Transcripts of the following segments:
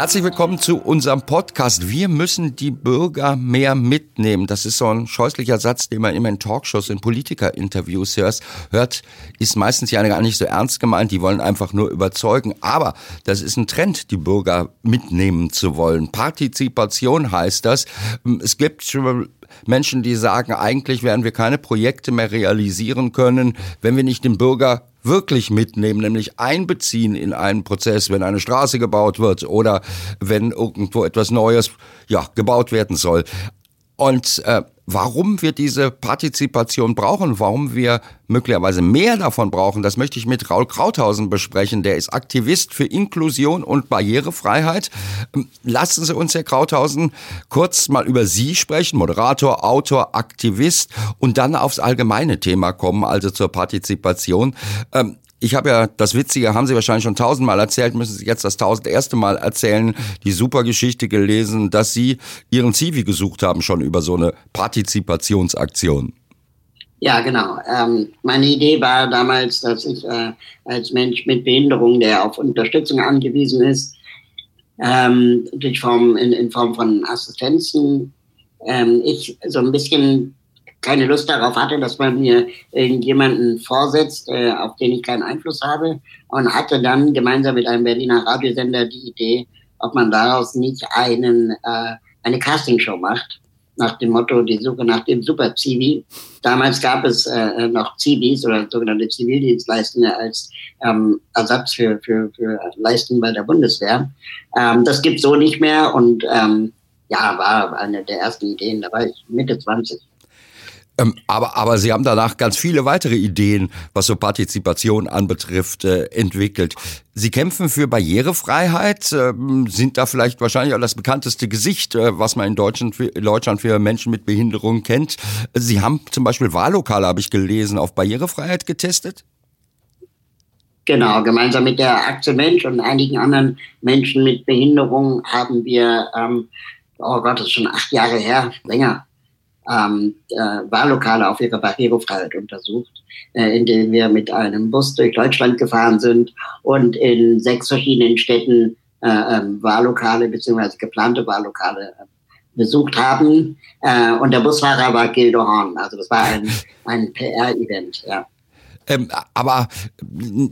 Herzlich willkommen zu unserem Podcast. Wir müssen die Bürger mehr mitnehmen. Das ist so ein scheußlicher Satz, den man immer in Talkshows, in Politikerinterviews hört. Ist meistens ja gar nicht so ernst gemeint. Die wollen einfach nur überzeugen. Aber das ist ein Trend, die Bürger mitnehmen zu wollen. Partizipation heißt das. Es gibt schon Menschen, die sagen, eigentlich werden wir keine Projekte mehr realisieren können, wenn wir nicht den Bürger wirklich mitnehmen, nämlich einbeziehen in einen Prozess, wenn eine Straße gebaut wird oder wenn irgendwo etwas Neues ja, gebaut werden soll. Und äh, warum wir diese Partizipation brauchen, warum wir möglicherweise mehr davon brauchen, das möchte ich mit Raul Krauthausen besprechen. Der ist Aktivist für Inklusion und Barrierefreiheit. Ähm, lassen Sie uns, Herr Krauthausen, kurz mal über Sie sprechen, Moderator, Autor, Aktivist und dann aufs allgemeine Thema kommen, also zur Partizipation. Ich habe ja das Witzige, haben Sie wahrscheinlich schon tausendmal erzählt, müssen Sie jetzt das tausend erste Mal erzählen, die super Geschichte gelesen, dass Sie Ihren Zivi gesucht haben schon über so eine Partizipationsaktion. Ja, genau. Ähm, meine Idee war damals, dass ich äh, als Mensch mit Behinderung, der auf Unterstützung angewiesen ist, ähm, durch Form, in, in Form von Assistenzen, ähm, ich so ein bisschen keine Lust darauf hatte, dass man mir irgendjemanden vorsetzt, äh, auf den ich keinen Einfluss habe und hatte dann gemeinsam mit einem Berliner Radiosender die Idee, ob man daraus nicht einen, äh, eine Castingshow macht, nach dem Motto die Suche nach dem Super Zivi. Damals gab es äh, noch Zivis oder sogenannte Zivildienstleistende als ähm, Ersatz für, für, für Leistungen bei der Bundeswehr. Ähm, das gibt so nicht mehr und ähm, ja, war eine der ersten Ideen. Da war ich Mitte 20. Ähm, aber, aber Sie haben danach ganz viele weitere Ideen, was so Partizipation anbetrifft, äh, entwickelt. Sie kämpfen für Barrierefreiheit, äh, sind da vielleicht wahrscheinlich auch das bekannteste Gesicht, äh, was man in Deutschland, in Deutschland für Menschen mit Behinderung kennt. Sie haben zum Beispiel Wahllokale, habe ich gelesen, auf Barrierefreiheit getestet? Genau, gemeinsam mit der Aktie Mensch und einigen anderen Menschen mit Behinderung haben wir, ähm, oh Gott, das ist schon acht Jahre her, länger, ähm, äh, Wahllokale auf ihre Barrierefreiheit untersucht, äh, indem wir mit einem Bus durch Deutschland gefahren sind und in sechs verschiedenen Städten äh, ähm, Wahllokale bzw. geplante Wahllokale äh, besucht haben. Äh, und der Busfahrer war Gildo Horn. Also das war ein, ein PR-Event, ja. Ähm, aber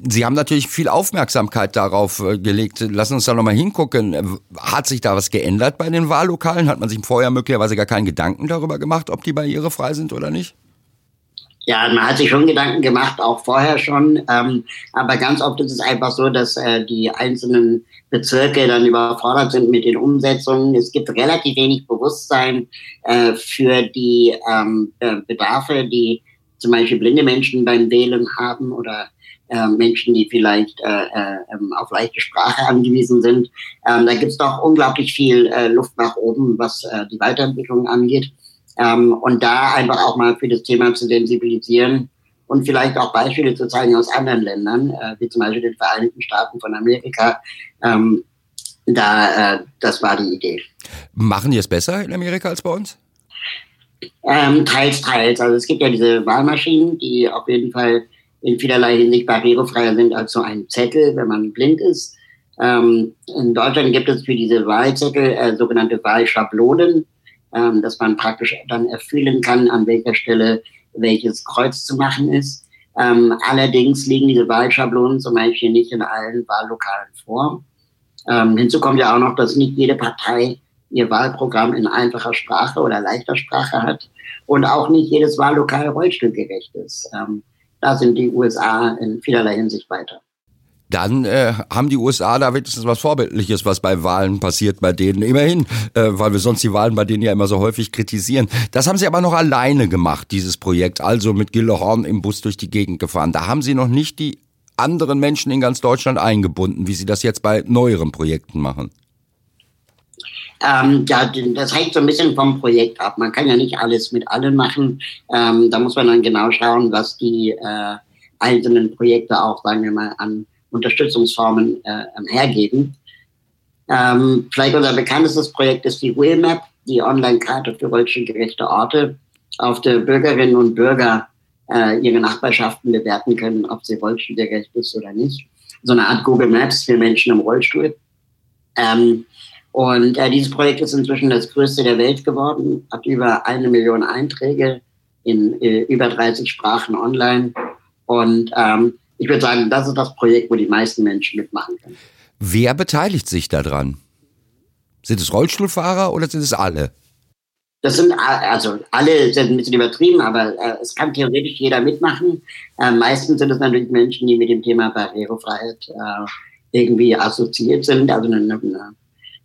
Sie haben natürlich viel Aufmerksamkeit darauf äh, gelegt. Lassen uns da nochmal hingucken. Hat sich da was geändert bei den Wahllokalen? Hat man sich vorher möglicherweise gar keinen Gedanken darüber gemacht, ob die barrierefrei sind oder nicht? Ja, man hat sich schon Gedanken gemacht, auch vorher schon. Ähm, aber ganz oft ist es einfach so, dass äh, die einzelnen Bezirke dann überfordert sind mit den Umsetzungen. Es gibt relativ wenig Bewusstsein äh, für die ähm, Bedarfe, die zum Beispiel blinde Menschen beim Wählen haben oder äh, Menschen, die vielleicht äh, äh, ähm, auf leichte Sprache angewiesen sind. Ähm, da gibt es doch unglaublich viel äh, Luft nach oben, was äh, die Weiterentwicklung angeht. Ähm, und da einfach auch mal für das Thema zu sensibilisieren und vielleicht auch Beispiele zu zeigen aus anderen Ländern, äh, wie zum Beispiel den Vereinigten Staaten von Amerika. Ähm, da, äh, das war die Idee. Machen die es besser in Amerika als bei uns? Ähm, teils, teils. Also es gibt ja diese Wahlmaschinen, die auf jeden Fall in vielerlei Hinsicht barrierefreier sind als so ein Zettel, wenn man blind ist. Ähm, in Deutschland gibt es für diese Wahlzettel äh, sogenannte Wahlschablonen, ähm, dass man praktisch dann erfüllen kann, an welcher Stelle welches Kreuz zu machen ist. Ähm, allerdings liegen diese Wahlschablonen zum Beispiel nicht in allen Wahllokalen vor. Ähm, hinzu kommt ja auch noch, dass nicht jede Partei ihr Wahlprogramm in einfacher Sprache oder leichter Sprache hat und auch nicht jedes Wahllokal rollstuhlgerecht ist. Ähm, da sind die USA in vielerlei Hinsicht weiter. Dann äh, haben die USA da wenigstens was Vorbildliches, was bei Wahlen passiert bei denen. Immerhin, äh, weil wir sonst die Wahlen bei denen ja immer so häufig kritisieren. Das haben sie aber noch alleine gemacht, dieses Projekt. Also mit Gillehorn im Bus durch die Gegend gefahren. Da haben sie noch nicht die anderen Menschen in ganz Deutschland eingebunden, wie sie das jetzt bei neueren Projekten machen. Ähm, ja, das hängt so ein bisschen vom Projekt ab. Man kann ja nicht alles mit allen machen. Ähm, da muss man dann genau schauen, was die äh, einzelnen Projekte auch, sagen wir mal, an Unterstützungsformen äh, hergeben. Ähm, vielleicht unser bekanntestes Projekt ist die Wheelmap, die Online-Karte für rollstuhlgerechte Orte, auf der Bürgerinnen und Bürger äh, ihre Nachbarschaften bewerten können, ob sie rollstuhlgerecht ist oder nicht. So eine Art Google Maps für Menschen im Rollstuhl. Ähm, und äh, dieses Projekt ist inzwischen das größte der Welt geworden, hat über eine Million Einträge in äh, über 30 Sprachen online. Und ähm, ich würde sagen, das ist das Projekt, wo die meisten Menschen mitmachen können. Wer beteiligt sich daran? Sind es Rollstuhlfahrer oder sind es alle? Das sind also alle sind ein bisschen übertrieben, aber äh, es kann theoretisch jeder mitmachen. Äh, meistens sind es natürlich Menschen, die mit dem Thema Barrierefreiheit äh, irgendwie assoziiert sind, also eine, eine, äh,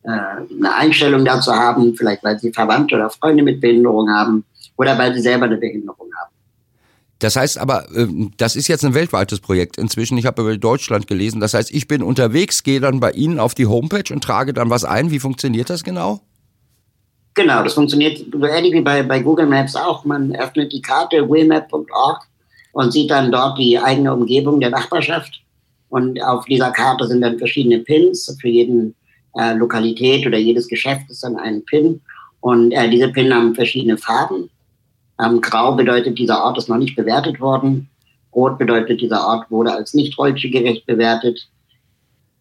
eine Einstellung dazu haben, vielleicht weil sie Verwandte oder Freunde mit Behinderung haben oder weil sie selber eine Behinderung haben. Das heißt aber, ähm, das ist jetzt ein weltweites Projekt inzwischen. Ich habe über Deutschland gelesen. Das heißt, ich bin unterwegs, gehe dann bei Ihnen auf die Homepage und trage dann was ein. Wie funktioniert das genau? Genau, das funktioniert so ähnlich wie bei, bei Google Maps auch. Man öffnet die Karte wmap.org und sieht dann dort die eigene Umgebung der Nachbarschaft. Und auf dieser Karte sind dann verschiedene Pins. Für jeden äh, Lokalität oder jedes Geschäft ist dann ein Pin. Und äh, diese Pin haben verschiedene Farben. Ähm, Grau bedeutet, dieser Ort ist noch nicht bewertet worden. Rot bedeutet, dieser Ort wurde als nicht rollstuhlgerecht bewertet.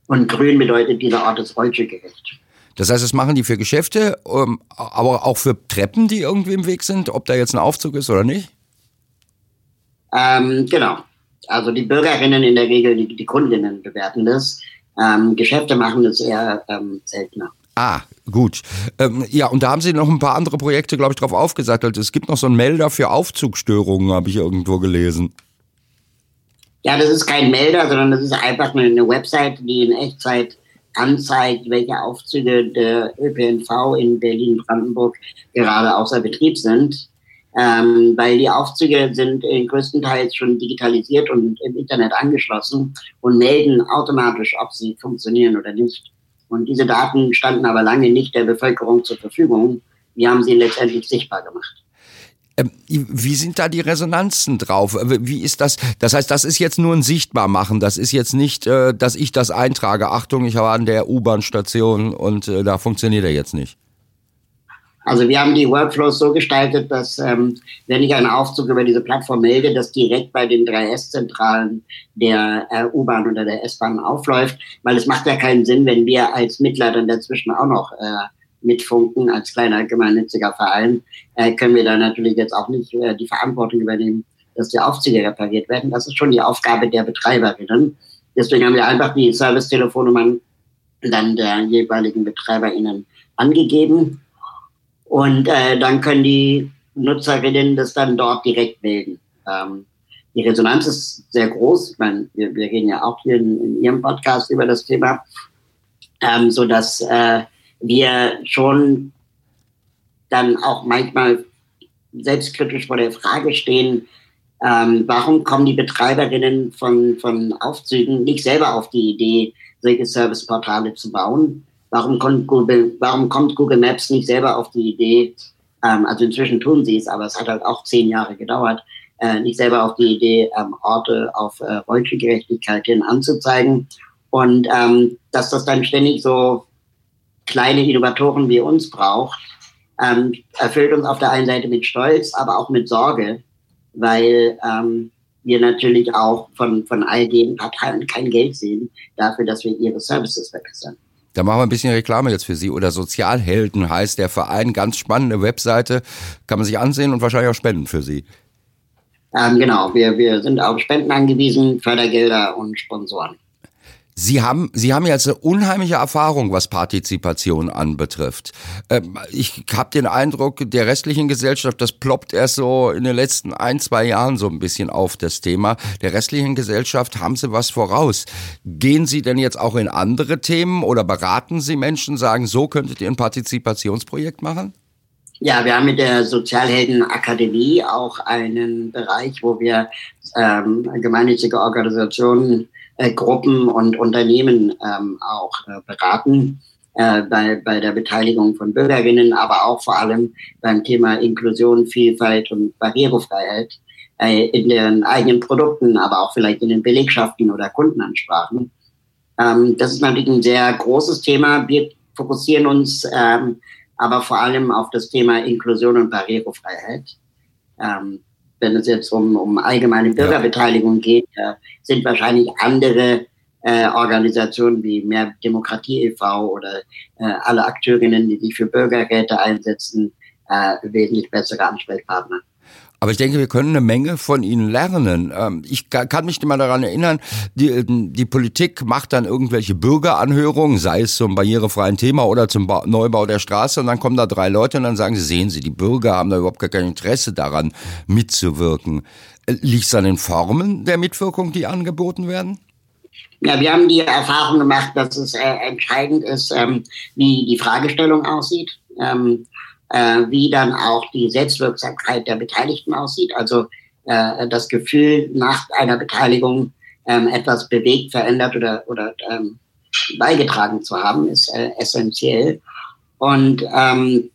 Und grün bedeutet, dieser Ort ist rollstuhlgerecht. Das heißt, das machen die für Geschäfte, ähm, aber auch für Treppen, die irgendwie im Weg sind, ob da jetzt ein Aufzug ist oder nicht? Ähm, genau. Also die Bürgerinnen in der Regel, die, die Kundinnen bewerten das. Ähm, Geschäfte machen das eher ähm, seltener. Ah, gut. Ähm, ja, und da haben Sie noch ein paar andere Projekte, glaube ich, drauf aufgesattelt. Es gibt noch so einen Melder für Aufzugstörungen, habe ich irgendwo gelesen. Ja, das ist kein Melder, sondern das ist einfach eine Website, die in Echtzeit anzeigt, welche Aufzüge der ÖPNV in Berlin-Brandenburg gerade außer Betrieb sind. Ähm, weil die Aufzüge sind größtenteils schon digitalisiert und im Internet angeschlossen und melden automatisch, ob sie funktionieren oder nicht. Und diese Daten standen aber lange nicht der Bevölkerung zur Verfügung. Wir haben sie letztendlich sichtbar gemacht. Ähm, wie sind da die Resonanzen drauf? Wie ist das? Das heißt, das ist jetzt nur ein Sichtbarmachen. Das ist jetzt nicht, äh, dass ich das eintrage. Achtung, ich war an der U-Bahn-Station und äh, da funktioniert er jetzt nicht. Also wir haben die Workflows so gestaltet, dass ähm, wenn ich einen Aufzug über diese Plattform melde, das direkt bei den 3S-Zentralen der äh, U-Bahn oder der S-Bahn aufläuft, weil es macht ja keinen Sinn, wenn wir als Mittler dann dazwischen auch noch äh, mitfunken, als kleiner gemeinnütziger Verein, äh, können wir da natürlich jetzt auch nicht äh, die Verantwortung übernehmen, dass die Aufzüge repariert werden. Das ist schon die Aufgabe der Betreiberinnen. Deswegen haben wir einfach die Servicetelefonnummern dann der jeweiligen BetreiberInnen angegeben und äh, dann können die Nutzerinnen das dann dort direkt melden. Ähm, die Resonanz ist sehr groß. Ich meine, wir, wir reden ja auch hier in, in Ihrem Podcast über das Thema, ähm, so dass äh, wir schon dann auch manchmal selbstkritisch vor der Frage stehen, ähm, warum kommen die Betreiberinnen von, von Aufzügen nicht selber auf die Idee, solche Serviceportale zu bauen? Warum kommt Google, warum kommt Google Maps nicht selber auf die Idee, ähm, also inzwischen tun sie es, aber es hat halt auch zehn Jahre gedauert, äh, nicht selber auf die Idee, ähm, Orte auf äh, Gerechtigkeit hin anzuzeigen. Und ähm, dass das dann ständig so kleine Innovatoren wie uns braucht, ähm, erfüllt uns auf der einen Seite mit Stolz, aber auch mit Sorge, weil ähm, wir natürlich auch von, von all den Parteien kein Geld sehen dafür, dass wir ihre Services verbessern. Da machen wir ein bisschen Reklame jetzt für Sie. Oder Sozialhelden heißt der Verein. Ganz spannende Webseite. Kann man sich ansehen und wahrscheinlich auch spenden für Sie. Ähm, genau, wir, wir sind auf Spenden angewiesen, Fördergelder und Sponsoren. Sie haben, Sie haben jetzt eine unheimliche Erfahrung, was Partizipation anbetrifft. Ähm, ich habe den Eindruck, der restlichen Gesellschaft, das ploppt erst so in den letzten ein, zwei Jahren so ein bisschen auf das Thema. Der restlichen Gesellschaft haben Sie was voraus. Gehen Sie denn jetzt auch in andere Themen oder beraten Sie Menschen, sagen, so könntet ihr ein Partizipationsprojekt machen? Ja, wir haben mit der Sozialheldenakademie auch einen Bereich, wo wir ähm, gemeinnützige Organisationen äh, Gruppen und Unternehmen ähm, auch äh, beraten äh, bei, bei der Beteiligung von Bürgerinnen, aber auch vor allem beim Thema Inklusion, Vielfalt und Barrierefreiheit äh, in den eigenen Produkten, aber auch vielleicht in den Belegschaften oder Kundenansprachen. Ähm, das ist natürlich ein sehr großes Thema. Wir fokussieren uns ähm, aber vor allem auf das Thema Inklusion und Barrierefreiheit. Ähm, wenn es jetzt um, um allgemeine Bürgerbeteiligung geht, äh, sind wahrscheinlich andere äh, Organisationen wie Mehr Demokratie e.V. oder äh, alle Akteurinnen, die sich für Bürgerräte einsetzen, äh, wesentlich bessere Ansprechpartner. Aber ich denke, wir können eine Menge von ihnen lernen. Ähm, ich kann mich immer daran erinnern, die, die Politik macht dann irgendwelche Bürgeranhörungen, sei es zum barrierefreien Thema oder zum Neubau der Straße, und dann kommen da drei Leute und dann sagen sie, sehen Sie, die Bürger haben da überhaupt gar kein Interesse daran, mitzuwirken. Äh, liegt es an den Formen der Mitwirkung, die angeboten werden? Ja, wir haben die Erfahrung gemacht, dass es äh, entscheidend ist, ähm, wie die Fragestellung aussieht. Ähm, äh, wie dann auch die Selbstwirksamkeit der Beteiligten aussieht. Also äh, das Gefühl, nach einer Beteiligung ähm, etwas bewegt, verändert oder, oder ähm, beigetragen zu haben, ist äh, essentiell. Und ähm,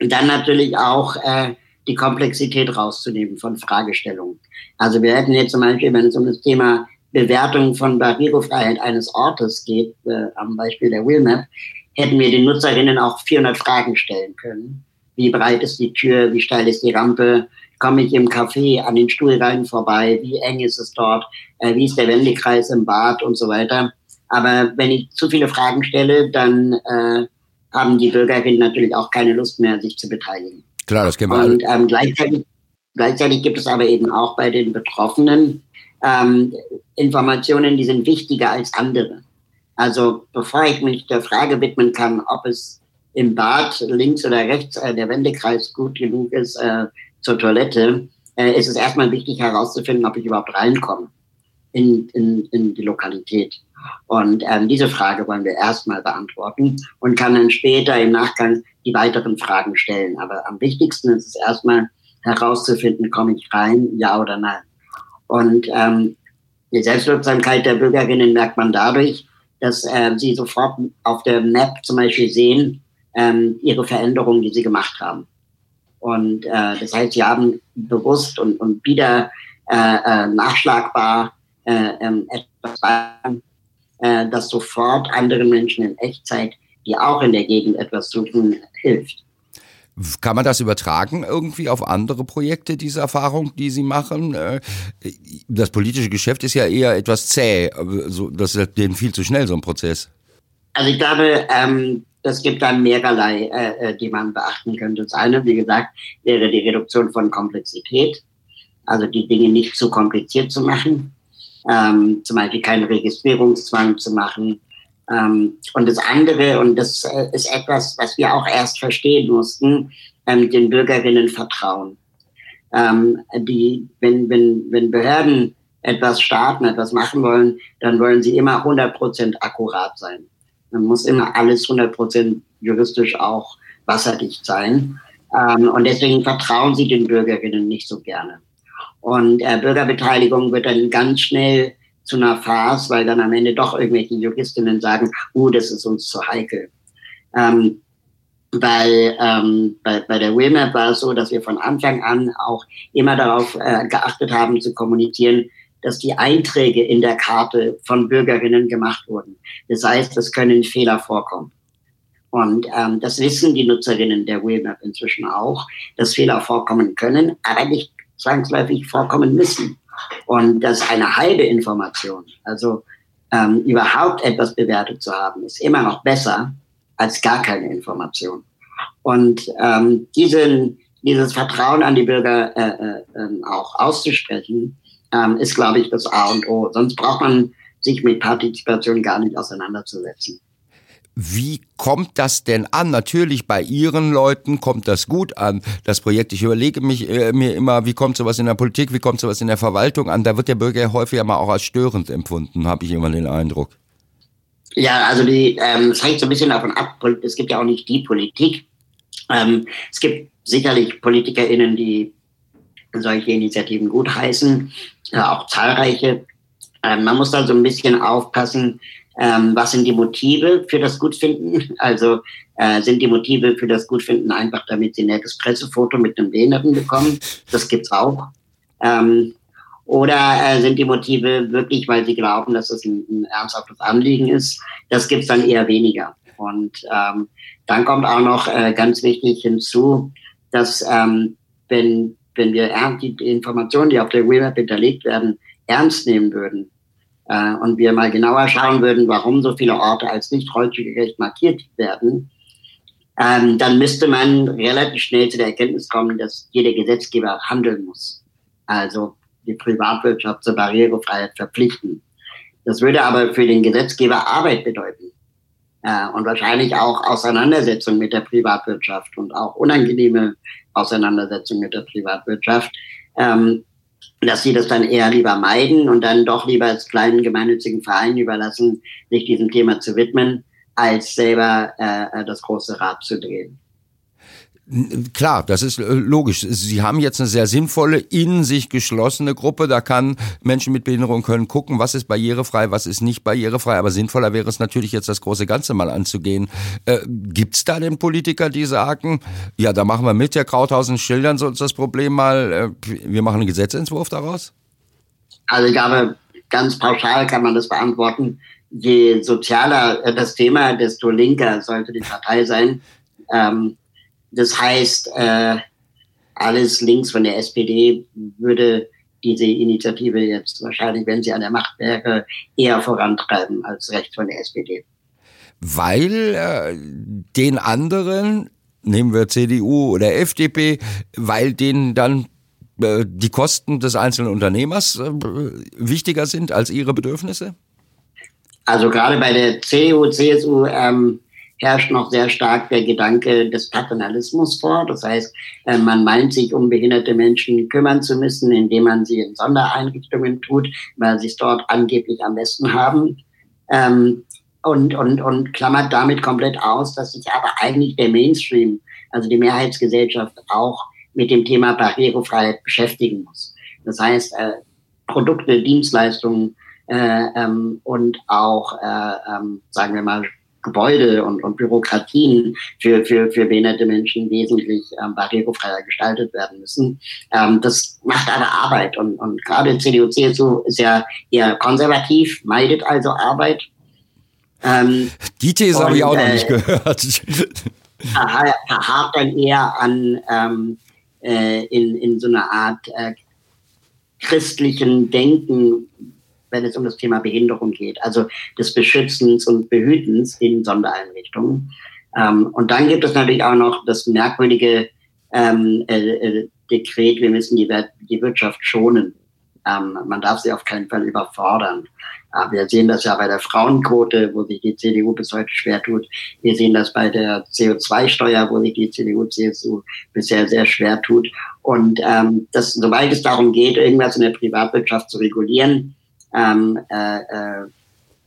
dann natürlich auch äh, die Komplexität rauszunehmen von Fragestellungen. Also wir hätten jetzt zum Beispiel, wenn es um das Thema Bewertung von Barrierefreiheit eines Ortes geht, äh, am Beispiel der Willmap, hätten wir den Nutzerinnen auch 400 Fragen stellen können wie breit ist die Tür, wie steil ist die Rampe, komme ich im Café an den Stuhlreihen vorbei, wie eng ist es dort, äh, wie ist der Wendekreis im Bad und so weiter. Aber wenn ich zu viele Fragen stelle, dann äh, haben die Bürgerinnen natürlich auch keine Lust mehr, sich zu beteiligen. Klar, das kennen wir Und ähm, gleichzeitig, gleichzeitig gibt es aber eben auch bei den Betroffenen ähm, Informationen, die sind wichtiger als andere. Also bevor ich mich der Frage widmen kann, ob es im Bad links oder rechts äh, der Wendekreis gut genug ist äh, zur Toilette, äh, ist es erstmal wichtig herauszufinden, ob ich überhaupt reinkomme in, in, in die Lokalität. Und ähm, diese Frage wollen wir erstmal beantworten und kann dann später im Nachgang die weiteren Fragen stellen. Aber am wichtigsten ist es erstmal herauszufinden, komme ich rein, ja oder nein. Und ähm, die Selbstwirksamkeit der Bürgerinnen merkt man dadurch, dass äh, sie sofort auf der Map zum Beispiel sehen, ähm, ihre Veränderungen, die sie gemacht haben. Und äh, das heißt, sie haben bewusst und, und wieder äh, äh, nachschlagbar äh, ähm, etwas äh, das sofort anderen Menschen in Echtzeit, die auch in der Gegend etwas suchen, hilft. Kann man das übertragen irgendwie auf andere Projekte, diese Erfahrung, die Sie machen? Äh, das politische Geschäft ist ja eher etwas zäh. Das ist denen viel zu schnell, so ein Prozess. Also ich glaube, ähm, es gibt dann mehrerlei, äh, äh, die man beachten könnte. Das eine, wie gesagt, wäre die Reduktion von Komplexität, also die Dinge nicht zu kompliziert zu machen, ähm, zum Beispiel keinen Registrierungszwang zu machen. Ähm, und das andere, und das äh, ist etwas, was wir auch erst verstehen mussten, ähm, den Bürgerinnen vertrauen. Ähm, die, wenn, wenn, wenn Behörden etwas starten, etwas machen wollen, dann wollen sie immer 100 Prozent akkurat sein. Dann muss immer alles 100% juristisch auch wasserdicht sein. Ähm, und deswegen vertrauen sie den Bürgerinnen nicht so gerne. Und äh, Bürgerbeteiligung wird dann ganz schnell zu einer Farce, weil dann am Ende doch irgendwelche Juristinnen sagen, uh, das ist uns zu heikel. Ähm, bei, ähm, bei, bei der WIMAP war es so, dass wir von Anfang an auch immer darauf äh, geachtet haben zu kommunizieren, dass die Einträge in der Karte von Bürgerinnen gemacht wurden. Das heißt, es können Fehler vorkommen. Und ähm, das wissen die Nutzerinnen der Webmap inzwischen auch, dass Fehler vorkommen können, aber nicht zwangsläufig vorkommen müssen. Und dass eine halbe Information, also ähm, überhaupt etwas bewertet zu haben, ist immer noch besser als gar keine Information. Und ähm, diesen, dieses Vertrauen an die Bürger äh, äh, auch auszusprechen, ähm, ist, glaube ich, das A und O. Sonst braucht man sich mit Partizipation gar nicht auseinanderzusetzen. Wie kommt das denn an? Natürlich bei Ihren Leuten kommt das gut an. Das Projekt, ich überlege mich äh, mir immer, wie kommt sowas in der Politik, wie kommt sowas in der Verwaltung an? Da wird der Bürger häufig mal auch als störend empfunden, habe ich immer den Eindruck. Ja, also die, ähm, es hängt so ein bisschen davon ab. Es gibt ja auch nicht die Politik. Ähm, es gibt sicherlich PolitikerInnen, die solche Initiativen gutheißen äh, auch zahlreiche. Ähm, man muss da so ein bisschen aufpassen, ähm, was sind die Motive für das Gutfinden? Also äh, sind die Motive für das Gutfinden einfach, damit sie ein nettes Pressefoto mit einem Behinderten bekommen? Das gibt's auch. Ähm, Oder äh, sind die Motive wirklich, weil sie glauben, dass es ein, ein ernsthaftes Anliegen ist? Das gibt's dann eher weniger. Und ähm, dann kommt auch noch äh, ganz wichtig hinzu, dass ähm, wenn, wenn wir die Informationen, die auf der Webmap hinterlegt werden, ernst nehmen würden äh, und wir mal genauer schauen würden, warum so viele Orte als nicht gerecht markiert werden, ähm, dann müsste man relativ schnell zu der Erkenntnis kommen, dass jeder Gesetzgeber handeln muss. Also die Privatwirtschaft zur Barrierefreiheit verpflichten. Das würde aber für den Gesetzgeber Arbeit bedeuten. Äh, und wahrscheinlich auch Auseinandersetzung mit der Privatwirtschaft und auch unangenehme Auseinandersetzung mit der Privatwirtschaft. Ähm, dass sie das dann eher lieber meiden und dann doch lieber als kleinen gemeinnützigen Verein überlassen, sich diesem Thema zu widmen, als selber äh, das große Rad zu drehen. Klar, das ist äh, logisch. Sie haben jetzt eine sehr sinnvolle, in sich geschlossene Gruppe. Da kann Menschen mit Behinderung können gucken, was ist barrierefrei, was ist nicht barrierefrei. Aber sinnvoller wäre es natürlich jetzt das große Ganze mal anzugehen. Äh, Gibt es da denn Politiker, die sagen, ja, da machen wir mit, Herr Krauthausen, schildern Sie uns das Problem mal. Äh, wir machen einen Gesetzentwurf daraus? Also ich glaube, ganz pauschal kann man das beantworten. Je sozialer das Thema, desto linker sollte die Partei sein. Ähm, das heißt, äh, alles links von der SPD würde diese Initiative jetzt wahrscheinlich, wenn sie an der Macht wäre, eher vorantreiben als rechts von der SPD. Weil äh, den anderen, nehmen wir CDU oder FDP, weil denen dann äh, die Kosten des einzelnen Unternehmers äh, wichtiger sind als ihre Bedürfnisse? Also gerade bei der CDU, CSU ähm, herrscht noch sehr stark der Gedanke des Paternalismus vor. Das heißt, äh, man meint sich um behinderte Menschen kümmern zu müssen, indem man sie in Sondereinrichtungen tut, weil sie es dort angeblich am besten haben. Ähm, und, und, und klammert damit komplett aus, dass sich aber eigentlich der Mainstream, also die Mehrheitsgesellschaft, auch mit dem Thema Barrierefreiheit beschäftigen muss. Das heißt, äh, Produkte, Dienstleistungen äh, ähm, und auch, äh, ähm, sagen wir mal, Gebäude und, und Bürokratien für, für, für behinderte Menschen wesentlich ähm, barrierefreier gestaltet werden müssen. Ähm, das macht aber Arbeit und, und gerade CDU, CSU ist ja eher konservativ, meidet also Arbeit. Ähm, Die These habe ich auch noch nicht äh, gehört. verharrt dann eher an ähm, äh, in, in so einer Art äh, christlichen Denken, wenn es um das Thema Behinderung geht, also des Beschützens und Behütens in Sondereinrichtungen. Ähm, und dann gibt es natürlich auch noch das merkwürdige ähm, äh, äh, Dekret, wir müssen die, die Wirtschaft schonen. Ähm, man darf sie auf keinen Fall überfordern. Äh, wir sehen das ja bei der Frauenquote, wo sich die CDU bis heute schwer tut. Wir sehen das bei der CO2-Steuer, wo sich die CDU, CSU bisher sehr schwer tut. Und ähm, das, sobald es darum geht, irgendwas in der Privatwirtschaft zu regulieren, ähm, äh, äh,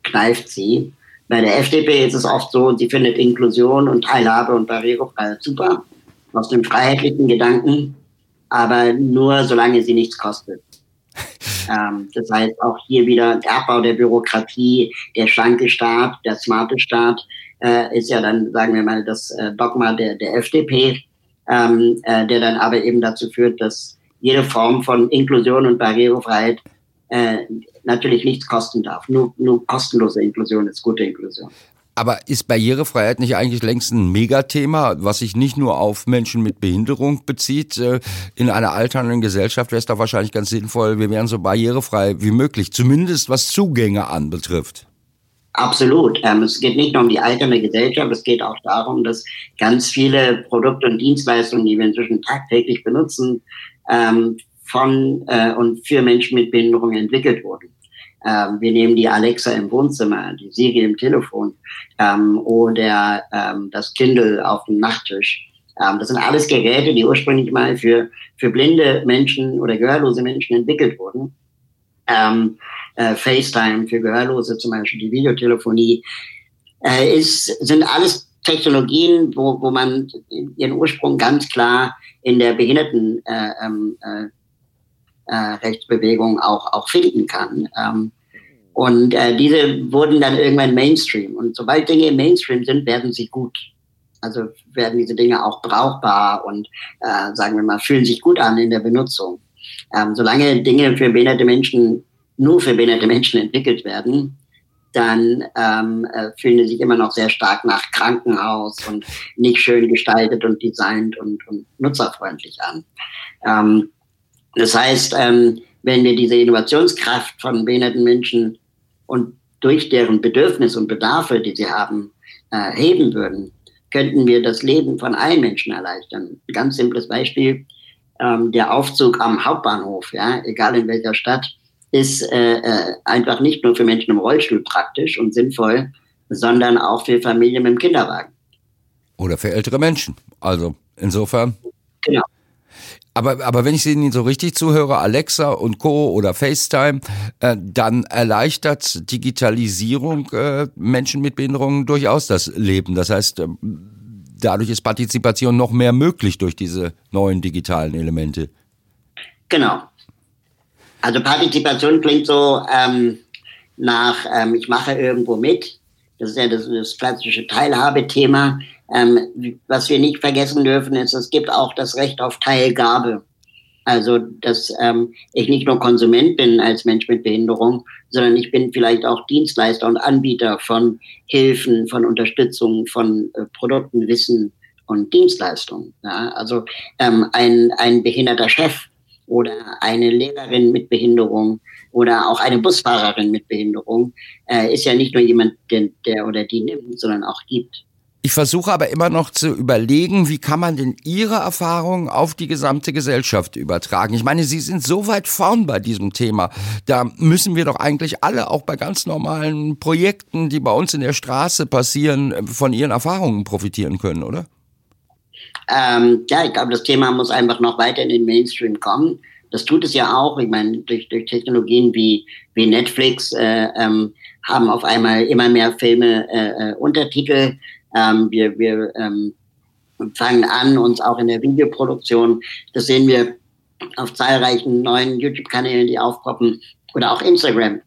kneift sie. Bei der FDP ist es oft so, sie findet Inklusion und Teilhabe und Barrierefreiheit super, aus dem freiheitlichen Gedanken, aber nur solange sie nichts kostet. Ähm, das heißt auch hier wieder der Abbau der Bürokratie, der schlanke Staat, der smarte Staat äh, ist ja dann, sagen wir mal, das äh, Dogma der, der FDP, ähm, äh, der dann aber eben dazu führt, dass jede Form von Inklusion und Barrierefreiheit äh, natürlich nichts kosten darf. Nur, nur kostenlose Inklusion ist gute Inklusion. Aber ist Barrierefreiheit nicht eigentlich längst ein Megathema, was sich nicht nur auf Menschen mit Behinderung bezieht? Äh, in einer alternden Gesellschaft wäre es doch wahrscheinlich ganz sinnvoll, wir wären so barrierefrei wie möglich, zumindest was Zugänge anbetrifft. Absolut. Ähm, es geht nicht nur um die alternde Gesellschaft, es geht auch darum, dass ganz viele Produkte und Dienstleistungen, die wir inzwischen tagtäglich benutzen, ähm, von äh, und für Menschen mit Behinderung entwickelt wurden. Ähm, wir nehmen die Alexa im Wohnzimmer, die Siri im Telefon ähm, oder ähm, das Kindle auf dem Nachttisch. Ähm, das sind alles Geräte, die ursprünglich mal für, für blinde Menschen oder gehörlose Menschen entwickelt wurden. Ähm, äh, FaceTime für Gehörlose zum Beispiel, die Videotelefonie, äh, ist, sind alles Technologien, wo, wo man ihren Ursprung ganz klar in der Behinderten äh, ähm, äh, Rechtsbewegung auch, auch finden kann. Ähm, und äh, diese wurden dann irgendwann Mainstream. Und sobald Dinge Mainstream sind, werden sie gut. Also werden diese Dinge auch brauchbar und, äh, sagen wir mal, fühlen sich gut an in der Benutzung. Ähm, solange Dinge für behinderte Menschen nur für behinderte Menschen entwickelt werden, dann ähm, äh, fühlen sie sich immer noch sehr stark nach Krankenhaus und nicht schön gestaltet und designt und, und nutzerfreundlich an. Ähm, das heißt, ähm, wenn wir diese Innovationskraft von behinderten Menschen und durch deren Bedürfnisse und Bedarfe, die sie haben, äh, heben würden, könnten wir das Leben von allen Menschen erleichtern. Ein ganz simples Beispiel, ähm, der Aufzug am Hauptbahnhof, ja, egal in welcher Stadt, ist äh, äh, einfach nicht nur für Menschen im Rollstuhl praktisch und sinnvoll, sondern auch für Familien mit dem Kinderwagen. Oder für ältere Menschen. Also insofern. Genau. Aber, aber wenn ich Ihnen so richtig zuhöre, Alexa und Co. oder FaceTime, äh, dann erleichtert Digitalisierung äh, Menschen mit Behinderungen durchaus das Leben. Das heißt, äh, dadurch ist Partizipation noch mehr möglich durch diese neuen digitalen Elemente. Genau. Also Partizipation klingt so ähm, nach, ähm, ich mache irgendwo mit. Das ist ja das, das klassische Teilhabethema. Ähm, was wir nicht vergessen dürfen, ist, es gibt auch das Recht auf Teilgabe. Also, dass ähm, ich nicht nur Konsument bin als Mensch mit Behinderung, sondern ich bin vielleicht auch Dienstleister und Anbieter von Hilfen, von Unterstützung, von äh, Produkten, Wissen und Dienstleistungen. Ja? Also ähm, ein, ein behinderter Chef oder eine Lehrerin mit Behinderung oder auch eine Busfahrerin mit Behinderung äh, ist ja nicht nur jemand, der, der oder die nimmt, sondern auch gibt. Ich versuche aber immer noch zu überlegen, wie kann man denn Ihre Erfahrungen auf die gesamte Gesellschaft übertragen? Ich meine, Sie sind so weit vorn bei diesem Thema. Da müssen wir doch eigentlich alle, auch bei ganz normalen Projekten, die bei uns in der Straße passieren, von Ihren Erfahrungen profitieren können, oder? Ähm, ja, ich glaube, das Thema muss einfach noch weiter in den Mainstream kommen. Das tut es ja auch. Ich meine, durch, durch Technologien wie, wie Netflix äh, ähm, haben auf einmal immer mehr Filme äh, äh Untertitel. Ähm, wir wir ähm, fangen an, uns auch in der Videoproduktion, das sehen wir auf zahlreichen neuen YouTube-Kanälen, die aufpoppen, oder auch Instagram.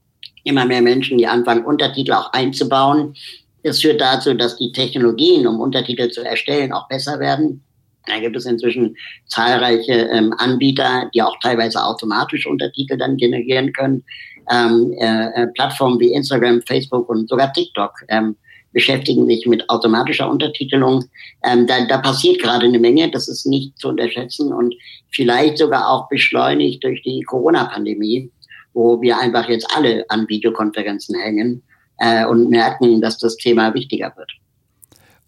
Immer mehr Menschen, die anfangen, Untertitel auch einzubauen. Das führt dazu, dass die Technologien, um Untertitel zu erstellen, auch besser werden. Da gibt es inzwischen zahlreiche ähm, Anbieter, die auch teilweise automatisch Untertitel dann generieren können. Ähm, äh, äh, Plattformen wie Instagram, Facebook und sogar TikTok ähm, beschäftigen sich mit automatischer Untertitelung. Ähm, da, da passiert gerade eine Menge, das ist nicht zu unterschätzen und vielleicht sogar auch beschleunigt durch die Corona-Pandemie, wo wir einfach jetzt alle an Videokonferenzen hängen äh, und merken, dass das Thema wichtiger wird.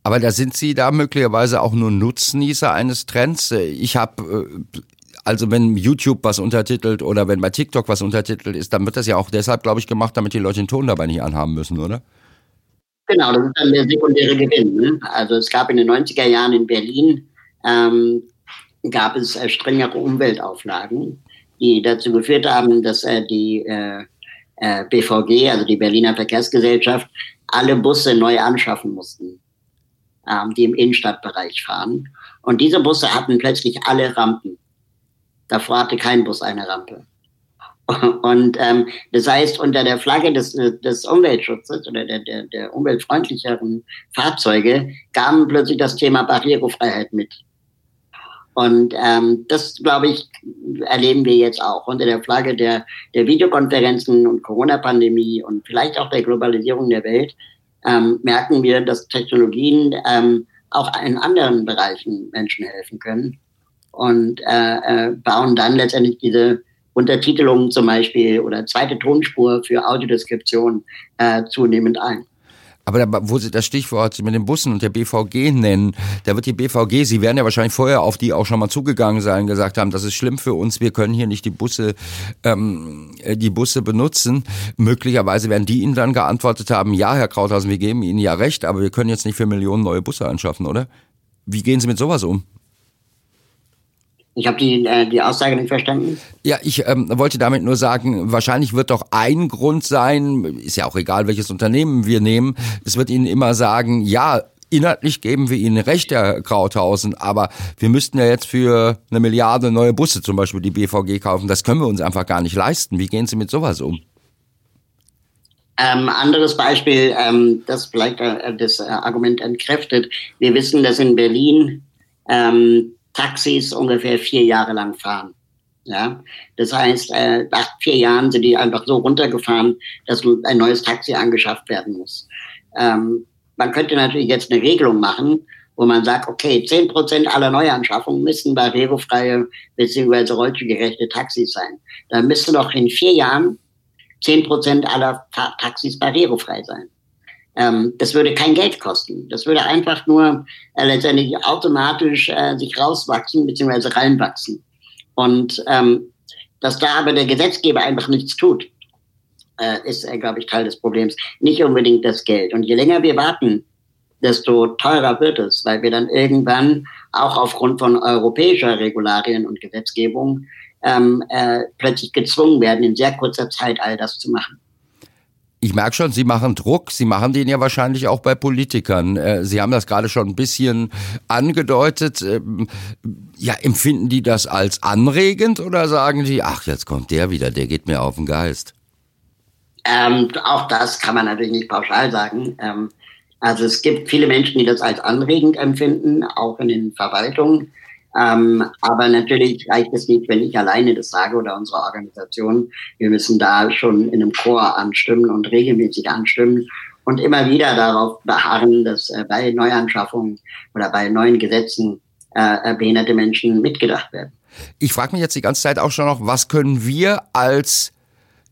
Aber da sind Sie da möglicherweise auch nur Nutznießer eines Trends. Ich habe äh, also wenn YouTube was untertitelt oder wenn bei TikTok was untertitelt ist, dann wird das ja auch deshalb, glaube ich, gemacht, damit die Leute den Ton dabei nicht anhaben müssen, oder? Genau, das ist dann der sekundäre Gewinn. Ne? Also es gab in den 90er Jahren in Berlin, ähm, gab es äh, strengere Umweltauflagen, die dazu geführt haben, dass äh, die äh, äh BVG, also die Berliner Verkehrsgesellschaft, alle Busse neu anschaffen mussten, ähm, die im Innenstadtbereich fahren. Und diese Busse hatten plötzlich alle Rampen. Davor hatte kein Bus eine Rampe. Und ähm, das heißt, unter der Flagge des, des Umweltschutzes oder der, der, der umweltfreundlicheren Fahrzeuge kam plötzlich das Thema Barrierefreiheit mit. Und ähm, das, glaube ich, erleben wir jetzt auch unter der Flagge der, der Videokonferenzen und Corona-Pandemie und vielleicht auch der Globalisierung der Welt, ähm, merken wir, dass Technologien ähm, auch in anderen Bereichen Menschen helfen können und äh, äh, bauen dann letztendlich diese Untertitelungen zum Beispiel oder zweite Tonspur für Audiodeskription äh, zunehmend ein. Aber da, wo Sie das Stichwort mit den Bussen und der BVG nennen, da wird die BVG, Sie werden ja wahrscheinlich vorher auf die auch schon mal zugegangen sein, gesagt haben, das ist schlimm für uns, wir können hier nicht die Busse, ähm, die Busse benutzen. Möglicherweise werden die Ihnen dann geantwortet haben, ja, Herr Krauthausen, wir geben Ihnen ja recht, aber wir können jetzt nicht für Millionen neue Busse anschaffen, oder? Wie gehen Sie mit sowas um? Ich habe die, äh, die Aussage nicht verstanden. Ja, ich ähm, wollte damit nur sagen, wahrscheinlich wird doch ein Grund sein, ist ja auch egal, welches Unternehmen wir nehmen, es wird Ihnen immer sagen, ja, inhaltlich geben wir Ihnen recht, Herr Krauthausen, aber wir müssten ja jetzt für eine Milliarde neue Busse zum Beispiel die BVG kaufen. Das können wir uns einfach gar nicht leisten. Wie gehen Sie mit sowas um? Ähm, anderes Beispiel, ähm, das vielleicht äh, das äh, Argument entkräftet. Wir wissen, dass in Berlin ähm, Taxis ungefähr vier Jahre lang fahren. Ja, das heißt, äh, nach vier Jahren sind die einfach so runtergefahren, dass ein neues Taxi angeschafft werden muss. Ähm, man könnte natürlich jetzt eine Regelung machen, wo man sagt, okay, zehn Prozent aller Neuanschaffungen müssen barrierefreie bzw. rollstuhlgerechte Taxis sein. Dann müsste doch in vier Jahren zehn Prozent aller Taxis barrierefrei sein. Ähm, das würde kein Geld kosten. Das würde einfach nur äh, letztendlich automatisch äh, sich rauswachsen bzw. reinwachsen. Und ähm, dass da aber der Gesetzgeber einfach nichts tut, äh, ist, äh, glaube ich, Teil des Problems. Nicht unbedingt das Geld. Und je länger wir warten, desto teurer wird es, weil wir dann irgendwann auch aufgrund von europäischer Regularien und Gesetzgebung ähm, äh, plötzlich gezwungen werden, in sehr kurzer Zeit all das zu machen. Ich merke schon, Sie machen Druck. Sie machen den ja wahrscheinlich auch bei Politikern. Äh, Sie haben das gerade schon ein bisschen angedeutet. Ähm, ja, empfinden die das als anregend oder sagen die, ach, jetzt kommt der wieder, der geht mir auf den Geist? Ähm, auch das kann man natürlich nicht pauschal sagen. Ähm, also es gibt viele Menschen, die das als anregend empfinden, auch in den Verwaltungen. Ähm, aber natürlich reicht es nicht, wenn ich alleine das sage oder unsere Organisation. Wir müssen da schon in einem Chor anstimmen und regelmäßig anstimmen und immer wieder darauf beharren, dass äh, bei Neuanschaffungen oder bei neuen Gesetzen äh, äh behinderte Menschen mitgedacht werden. Ich frage mich jetzt die ganze Zeit auch schon noch, was können wir als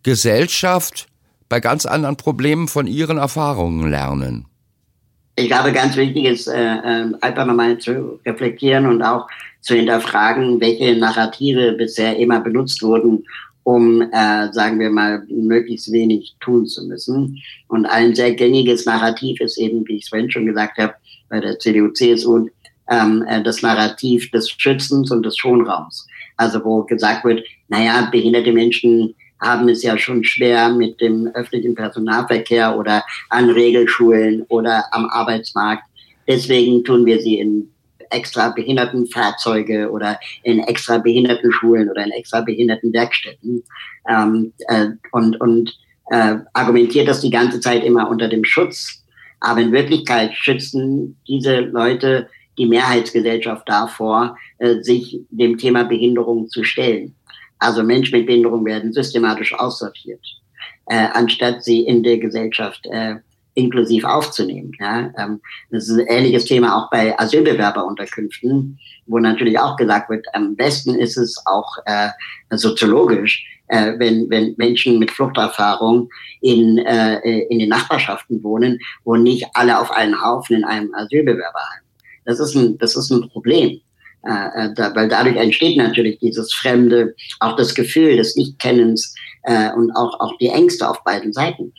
Gesellschaft bei ganz anderen Problemen von Ihren Erfahrungen lernen? Ich glaube, ganz wichtig ist, äh, äh, einfach nochmal zu reflektieren und auch zu hinterfragen, welche Narrative bisher immer benutzt wurden, um, äh, sagen wir mal, möglichst wenig tun zu müssen. Und ein sehr gängiges Narrativ ist eben, wie ich es vorhin schon gesagt habe, bei der CDU, CSU, ähm, äh, das Narrativ des Schützens und des Schonraums. Also wo gesagt wird, naja, behinderte Menschen haben es ja schon schwer mit dem öffentlichen Personalverkehr oder an Regelschulen oder am Arbeitsmarkt. Deswegen tun wir sie in extra behinderten Fahrzeuge oder in extra behinderten Schulen oder in extra behinderten Werkstätten ähm, äh, und, und äh, argumentiert das die ganze Zeit immer unter dem Schutz. Aber in Wirklichkeit schützen diese Leute die Mehrheitsgesellschaft davor, äh, sich dem Thema Behinderung zu stellen. Also Menschen mit Behinderung werden systematisch aussortiert, äh, anstatt sie in der Gesellschaft äh, inklusiv aufzunehmen. Ja? Ähm, das ist ein ähnliches Thema auch bei Asylbewerberunterkünften, wo natürlich auch gesagt wird, am besten ist es auch äh, soziologisch, äh, wenn, wenn Menschen mit Fluchterfahrung in, äh, in den Nachbarschaften wohnen, wo nicht alle auf einen Haufen in einem Asylbewerberheim. Das ist ein, das ist ein Problem. Äh, äh, da, weil dadurch entsteht natürlich dieses Fremde, auch das Gefühl des Nichtkennens äh, und auch, auch die Ängste auf beiden Seiten.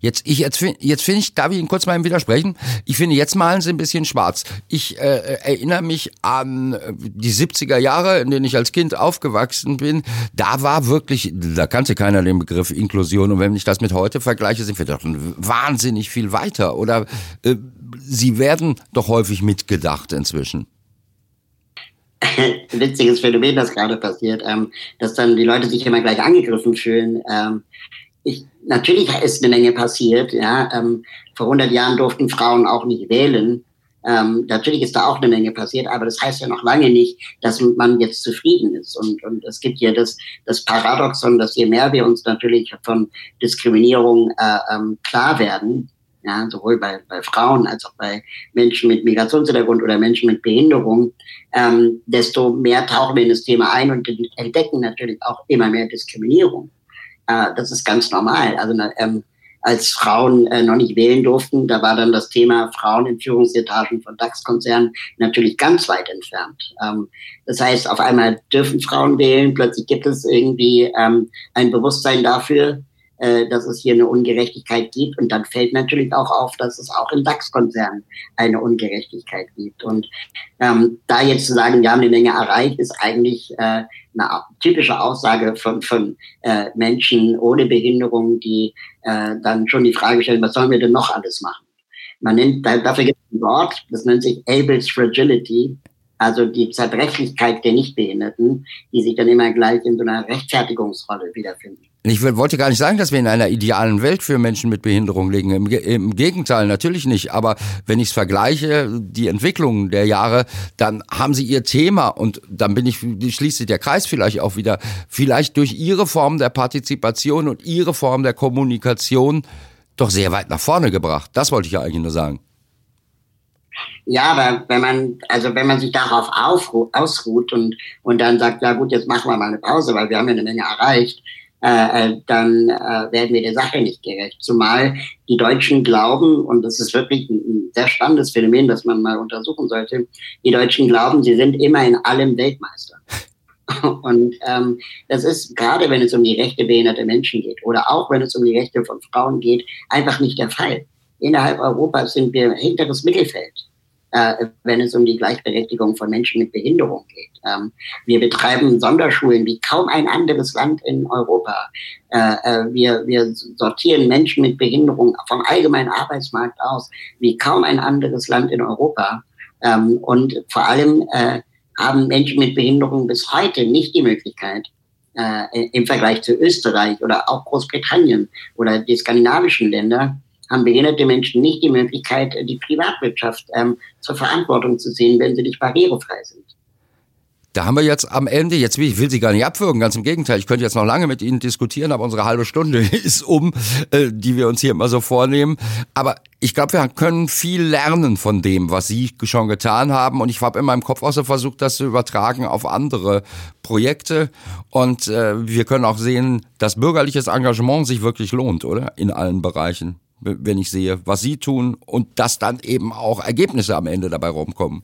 Jetzt, ich, jetzt, jetzt finde ich, darf ich Ihnen kurz mal widersprechen? Ich finde, jetzt malen Sie ein bisschen schwarz. Ich äh, erinnere mich an die 70er Jahre, in denen ich als Kind aufgewachsen bin. Da war wirklich, da kannte keiner den Begriff Inklusion. Und wenn ich das mit heute vergleiche, sind wir doch wahnsinnig viel weiter. Oder äh, Sie werden doch häufig mitgedacht inzwischen. witziges Phänomen, das gerade passiert, ähm, dass dann die Leute sich immer gleich angegriffen fühlen. Ähm, ich, natürlich ist eine Menge passiert. Ja, ähm, vor 100 Jahren durften Frauen auch nicht wählen. Ähm, natürlich ist da auch eine Menge passiert, aber das heißt ja noch lange nicht, dass man jetzt zufrieden ist. Und, und es gibt ja das, das Paradoxon, dass je mehr wir uns natürlich von Diskriminierung äh, ähm, klar werden, ja, sowohl bei, bei Frauen als auch bei Menschen mit Migrationshintergrund oder Menschen mit Behinderung, ähm, desto mehr tauchen wir in das Thema ein und entdecken natürlich auch immer mehr Diskriminierung. Äh, das ist ganz normal. Also ähm, als Frauen äh, noch nicht wählen durften, da war dann das Thema Frauen in Führungsetagen von DAX-Konzernen natürlich ganz weit entfernt. Ähm, das heißt, auf einmal dürfen Frauen wählen, plötzlich gibt es irgendwie ähm, ein Bewusstsein dafür, äh, dass es hier eine Ungerechtigkeit gibt. Und dann fällt natürlich auch auf, dass es auch in DAX-Konzernen eine Ungerechtigkeit gibt. Und ähm, da jetzt zu sagen, wir haben eine Menge erreicht, ist eigentlich äh, eine typische Aussage von, von äh, Menschen ohne Behinderung, die äh, dann schon die Frage stellen, was sollen wir denn noch alles machen? Man nennt, dafür gibt es ein Wort, das nennt sich Abel's Fragility, also die Zerbrechlichkeit der Nichtbehinderten, die sich dann immer gleich in so einer Rechtfertigungsrolle wiederfinden. Ich wollte gar nicht sagen, dass wir in einer idealen Welt für Menschen mit Behinderung liegen. Im, Im, Gegenteil, natürlich nicht. Aber wenn ich es vergleiche, die Entwicklung der Jahre, dann haben sie ihr Thema und dann bin ich, schließt sich der Kreis vielleicht auch wieder, vielleicht durch ihre Form der Partizipation und ihre Form der Kommunikation doch sehr weit nach vorne gebracht. Das wollte ich ja eigentlich nur sagen. Ja, aber wenn man, also wenn man sich darauf ausruht und, und dann sagt, ja gut, jetzt machen wir mal eine Pause, weil wir haben ja eine Menge erreicht, äh, äh, dann äh, werden wir der Sache nicht gerecht. Zumal die Deutschen glauben, und das ist wirklich ein, ein sehr spannendes Phänomen, das man mal untersuchen sollte, die Deutschen glauben, sie sind immer in allem Weltmeister. Und ähm, das ist gerade, wenn es um die Rechte behinderter Menschen geht oder auch wenn es um die Rechte von Frauen geht, einfach nicht der Fall. Innerhalb Europas sind wir hinteres Mittelfeld äh, wenn es um die Gleichberechtigung von Menschen mit Behinderung geht. Ähm, wir betreiben Sonderschulen wie kaum ein anderes Land in Europa. Äh, äh, wir, wir sortieren Menschen mit Behinderung vom allgemeinen Arbeitsmarkt aus wie kaum ein anderes Land in Europa. Ähm, und vor allem äh, haben Menschen mit Behinderung bis heute nicht die Möglichkeit, äh, im Vergleich zu Österreich oder auch Großbritannien oder die skandinavischen Länder, haben behinderte Menschen nicht die Möglichkeit, die Privatwirtschaft ähm, zur Verantwortung zu ziehen, wenn sie nicht barrierefrei sind. Da haben wir jetzt am Ende, jetzt will ich will Sie gar nicht abwürgen, ganz im Gegenteil, ich könnte jetzt noch lange mit Ihnen diskutieren, aber unsere halbe Stunde ist um, äh, die wir uns hier immer so vornehmen. Aber ich glaube, wir können viel lernen von dem, was Sie schon getan haben. Und ich habe in meinem Kopf auch so versucht, das zu übertragen auf andere Projekte. Und äh, wir können auch sehen, dass bürgerliches Engagement sich wirklich lohnt, oder? In allen Bereichen wenn ich sehe, was sie tun und dass dann eben auch Ergebnisse am Ende dabei rumkommen.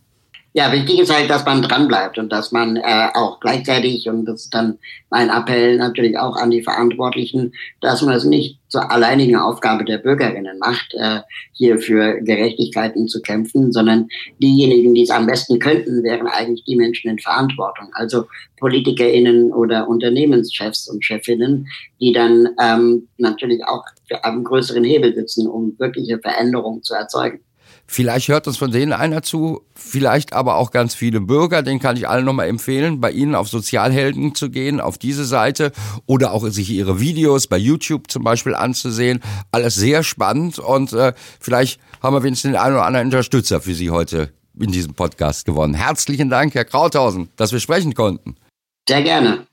Ja, wichtig ist halt, dass man dranbleibt und dass man äh, auch gleichzeitig, und das ist dann mein Appell natürlich auch an die Verantwortlichen, dass man es nicht zur alleinigen Aufgabe der Bürgerinnen macht, äh, hier für Gerechtigkeiten zu kämpfen, sondern diejenigen, die es am besten könnten, wären eigentlich die Menschen in Verantwortung, also PolitikerInnen oder Unternehmenschefs und Chefinnen, die dann ähm, natürlich auch einen größeren Hebel sitzen, um wirkliche Veränderungen zu erzeugen. Vielleicht hört uns von denen einer zu, vielleicht aber auch ganz viele Bürger. Den kann ich allen nochmal empfehlen, bei Ihnen auf Sozialhelden zu gehen, auf diese Seite oder auch sich Ihre Videos bei YouTube zum Beispiel anzusehen. Alles sehr spannend und äh, vielleicht haben wir wenigstens den einen oder anderen Unterstützer für Sie heute in diesem Podcast gewonnen. Herzlichen Dank, Herr Krauthausen, dass wir sprechen konnten. Sehr gerne.